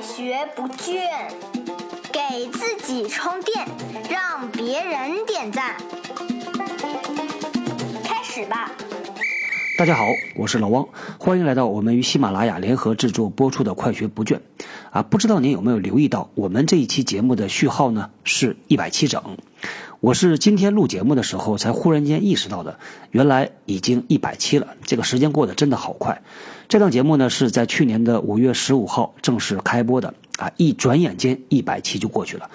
学不倦，给自己充电，让别人点赞。开始吧。大家好，我是老汪，欢迎来到我们与喜马拉雅联合制作播出的《快学不倦》。啊，不知道您有没有留意到，我们这一期节目的序号呢是一百七整。我是今天录节目的时候才忽然间意识到的，原来已经一百七了。这个时间过得真的好快。这档节目呢是在去年的五月十五号正式开播的啊，一转眼间一百期就过去了。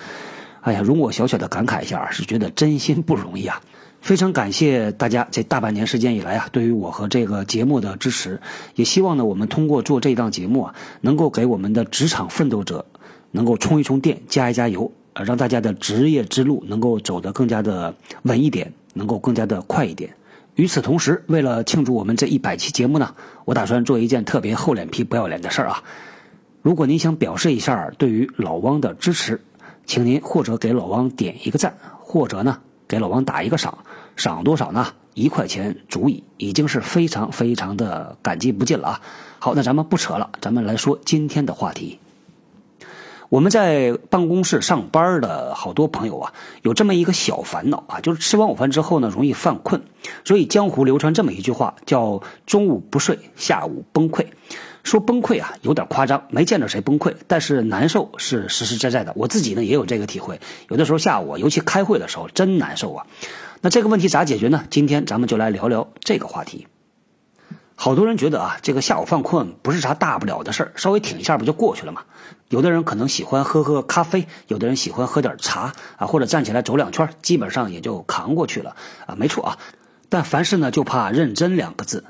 哎呀，容我小小的感慨一下，是觉得真心不容易啊！非常感谢大家这大半年时间以来啊，对于我和这个节目的支持，也希望呢我们通过做这档节目啊，能够给我们的职场奋斗者能够充一充电，加一加油，呃，让大家的职业之路能够走得更加的稳一点，能够更加的快一点。与此同时，为了庆祝我们这一百期节目呢，我打算做一件特别厚脸皮、不要脸的事儿啊！如果您想表示一下对于老汪的支持，请您或者给老汪点一个赞，或者呢给老王打一个赏，赏多少呢？一块钱足矣，已经是非常非常的感激不尽了啊！好，那咱们不扯了，咱们来说今天的话题。我们在办公室上班的好多朋友啊，有这么一个小烦恼啊，就是吃完午饭之后呢，容易犯困。所以江湖流传这么一句话，叫“中午不睡，下午崩溃”。说崩溃啊，有点夸张，没见着谁崩溃，但是难受是实实在在的。我自己呢也有这个体会，有的时候下午，尤其开会的时候，真难受啊。那这个问题咋解决呢？今天咱们就来聊聊这个话题。好多人觉得啊，这个下午犯困不是啥大不了的事儿，稍微挺一下不就过去了吗？有的人可能喜欢喝喝咖啡，有的人喜欢喝点茶啊，或者站起来走两圈，基本上也就扛过去了啊，没错啊。但凡事呢，就怕认真两个字。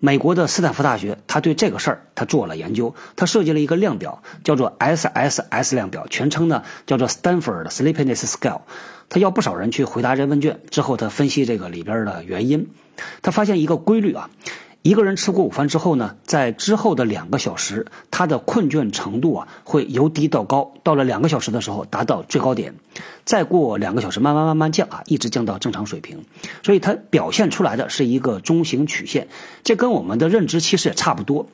美国的斯坦福大学，他对这个事儿他做了研究，他设计了一个量表，叫做 SSS 量表，全称呢叫做 Stanford Sleepiness Scale。他要不少人去回答这问卷之后，他分析这个里边的原因，他发现一个规律啊。一个人吃过午饭之后呢，在之后的两个小时，他的困倦程度啊会由低到高，到了两个小时的时候达到最高点，再过两个小时慢慢慢慢降啊，一直降到正常水平。所以它表现出来的是一个中型曲线，这跟我们的认知其实也差不多。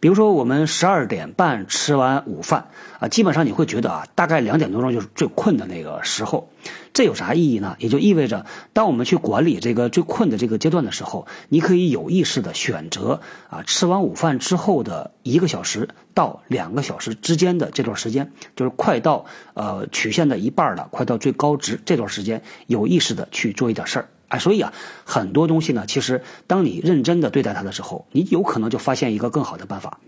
比如说我们十二点半吃完午饭啊，基本上你会觉得啊，大概两点多钟就是最困的那个时候。这有啥意义呢？也就意味着，当我们去管理这个最困的这个阶段的时候，你可以有意识的选择啊，吃完午饭之后的一个小时到两个小时之间的这段时间，就是快到呃曲线的一半了，快到最高值这段时间，有意识的去做一点事儿。哎，所以啊，很多东西呢，其实当你认真的对待它的时候，你有可能就发现一个更好的办法。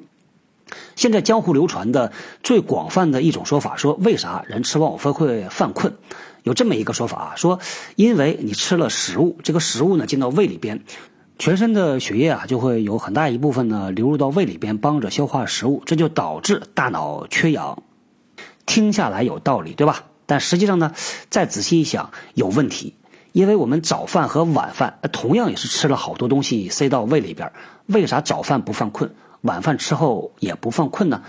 现在江湖流传的最广泛的一种说法，说为啥人吃完午饭会犯困？有这么一个说法啊，说因为你吃了食物，这个食物呢进到胃里边，全身的血液啊就会有很大一部分呢流入到胃里边，帮着消化食物，这就导致大脑缺氧。听下来有道理，对吧？但实际上呢，再仔细一想，有问题。因为我们早饭和晚饭同样也是吃了好多东西塞到胃里边，为啥早饭不犯困，晚饭吃后也不犯困呢？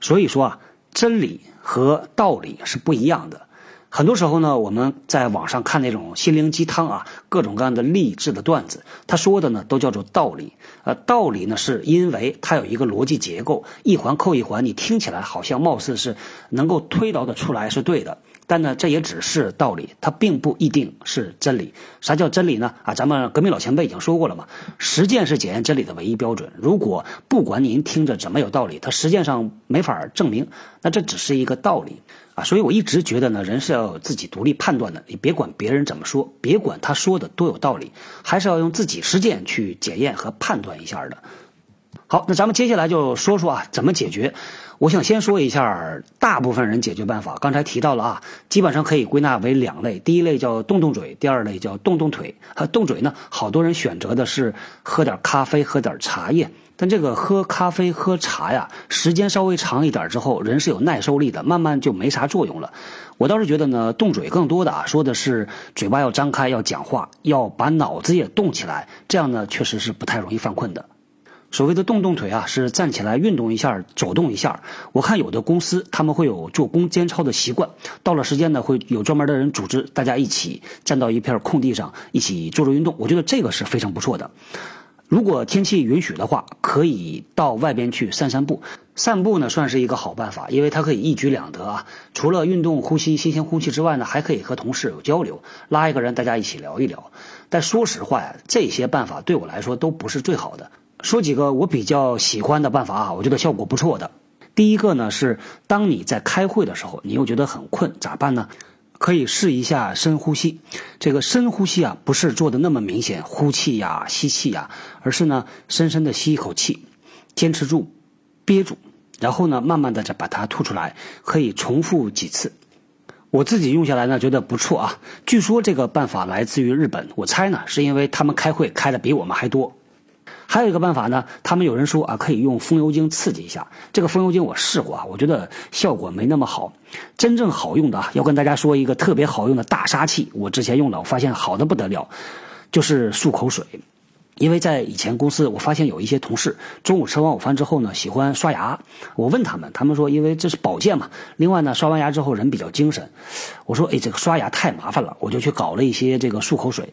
所以说啊，真理和道理是不一样的。很多时候呢，我们在网上看那种心灵鸡汤啊，各种各样的励志的段子，他说的呢都叫做道理。呃，道理呢是因为它有一个逻辑结构，一环扣一环，你听起来好像貌似是能够推导的出来是对的。但呢，这也只是道理，它并不一定是真理。啥叫真理呢？啊，咱们革命老前辈已经说过了嘛，实践是检验真理的唯一标准。如果不管您听着怎么有道理，它实践上没法证明，那这只是一个道理啊。所以我一直觉得呢，人是要自己独立判断的，你别管别人怎么说，别管他说的多有道理，还是要用自己实践去检验和判断一下的。好，那咱们接下来就说说啊，怎么解决。我想先说一下大部分人解决办法。刚才提到了啊，基本上可以归纳为两类。第一类叫动动嘴，第二类叫动动腿。动嘴呢，好多人选择的是喝点咖啡，喝点茶叶。但这个喝咖啡、喝茶呀，时间稍微长一点之后，人是有耐受力的，慢慢就没啥作用了。我倒是觉得呢，动嘴更多的啊，说的是嘴巴要张开，要讲话，要把脑子也动起来，这样呢，确实是不太容易犯困的。所谓的动动腿啊，是站起来运动一下，走动一下。我看有的公司他们会有做攻坚操的习惯，到了时间呢，会有专门的人组织大家一起站到一片空地上，一起做做运动。我觉得这个是非常不错的。如果天气允许的话，可以到外边去散散步。散步呢算是一个好办法，因为它可以一举两得啊。除了运动、呼吸新鲜空气之外呢，还可以和同事有交流，拉一个人大家一起聊一聊。但说实话呀，这些办法对我来说都不是最好的。说几个我比较喜欢的办法啊，我觉得效果不错的。第一个呢是，当你在开会的时候，你又觉得很困，咋办呢？可以试一下深呼吸。这个深呼吸啊，不是做的那么明显，呼气呀、吸气呀，而是呢，深深的吸一口气，坚持住。憋住，然后呢，慢慢的再把它吐出来，可以重复几次。我自己用下来呢，觉得不错啊。据说这个办法来自于日本，我猜呢，是因为他们开会开的比我们还多。还有一个办法呢，他们有人说啊，可以用风油精刺激一下。这个风油精我试过啊，我觉得效果没那么好。真正好用的啊，要跟大家说一个特别好用的大杀器，我之前用了，我发现好的不得了，就是漱口水。因为在以前公司，我发现有一些同事中午吃完午饭之后呢，喜欢刷牙。我问他们，他们说因为这是保健嘛。另外呢，刷完牙之后人比较精神。我说，哎，这个刷牙太麻烦了，我就去搞了一些这个漱口水。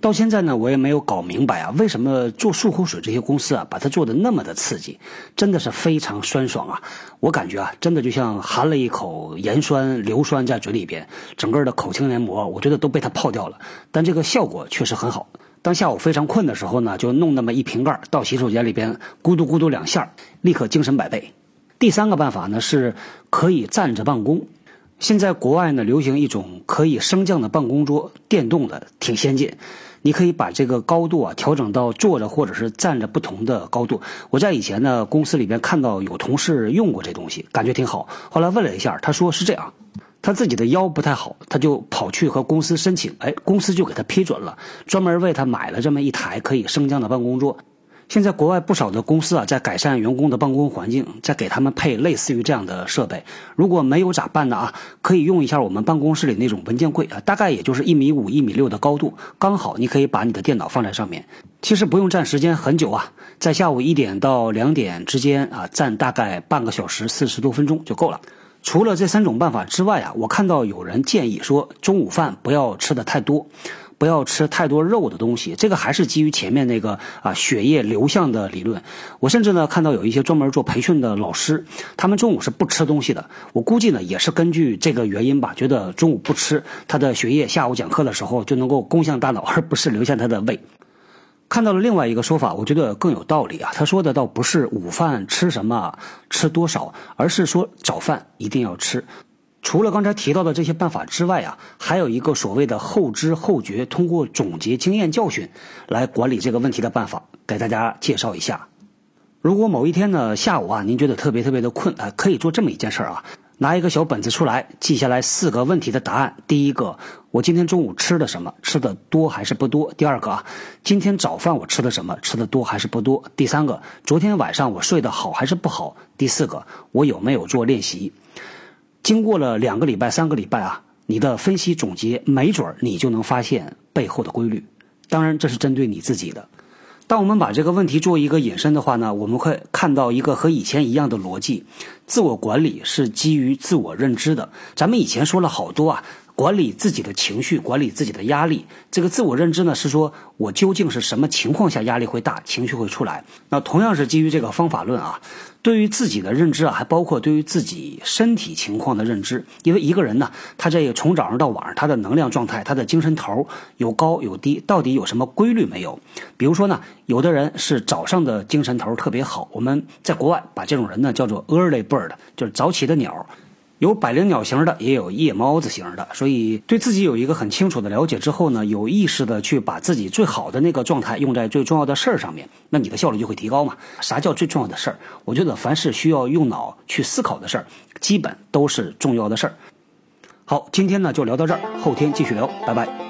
到现在呢，我也没有搞明白啊，为什么做漱口水这些公司啊，把它做的那么的刺激，真的是非常酸爽啊。我感觉啊，真的就像含了一口盐酸硫酸在嘴里边，整个的口腔黏膜，我觉得都被它泡掉了。但这个效果确实很好。当下午非常困的时候呢，就弄那么一瓶盖到洗手间里边，咕嘟咕嘟两下，立刻精神百倍。第三个办法呢是可以站着办公。现在国外呢流行一种可以升降的办公桌，电动的，挺先进。你可以把这个高度啊调整到坐着或者是站着不同的高度。我在以前呢公司里边看到有同事用过这东西，感觉挺好。后来问了一下，他说是这样。他自己的腰不太好，他就跑去和公司申请，哎，公司就给他批准了，专门为他买了这么一台可以升降的办公桌。现在国外不少的公司啊，在改善员工的办公环境，在给他们配类似于这样的设备。如果没有咋办呢？啊，可以用一下我们办公室里那种文件柜啊，大概也就是一米五、一米六的高度，刚好你可以把你的电脑放在上面。其实不用站时间很久啊，在下午一点到两点之间啊，站大概半个小时、四十多分钟就够了。除了这三种办法之外啊，我看到有人建议说，中午饭不要吃的太多，不要吃太多肉的东西。这个还是基于前面那个啊血液流向的理论。我甚至呢看到有一些专门做培训的老师，他们中午是不吃东西的。我估计呢也是根据这个原因吧，觉得中午不吃，他的血液下午讲课的时候就能够攻向大脑，而不是流向他的胃。看到了另外一个说法，我觉得更有道理啊。他说的倒不是午饭吃什么、吃多少，而是说早饭一定要吃。除了刚才提到的这些办法之外啊，还有一个所谓的后知后觉，通过总结经验教训来管理这个问题的办法，给大家介绍一下。如果某一天呢下午啊，您觉得特别特别的困啊，可以做这么一件事儿啊。拿一个小本子出来，记下来四个问题的答案。第一个，我今天中午吃的什么？吃的多还是不多？第二个啊，今天早饭我吃的什么？吃的多还是不多？第三个，昨天晚上我睡得好还是不好？第四个，我有没有做练习？经过了两个礼拜、三个礼拜啊，你的分析总结，没准儿你就能发现背后的规律。当然，这是针对你自己的。当我们把这个问题做一个引申的话呢，我们会看到一个和以前一样的逻辑：自我管理是基于自我认知的。咱们以前说了好多啊。管理自己的情绪，管理自己的压力，这个自我认知呢，是说我究竟是什么情况下压力会大，情绪会出来。那同样是基于这个方法论啊，对于自己的认知啊，还包括对于自己身体情况的认知。因为一个人呢，他这个从早上到晚上，他的能量状态，他的精神头有高有低，到底有什么规律没有？比如说呢，有的人是早上的精神头特别好，我们在国外把这种人呢叫做 early bird，就是早起的鸟。有百灵鸟型的，也有夜猫子型的，所以对自己有一个很清楚的了解之后呢，有意识的去把自己最好的那个状态用在最重要的事儿上面，那你的效率就会提高嘛。啥叫最重要的事儿？我觉得凡是需要用脑去思考的事儿，基本都是重要的事儿。好，今天呢就聊到这儿，后天继续聊，拜拜。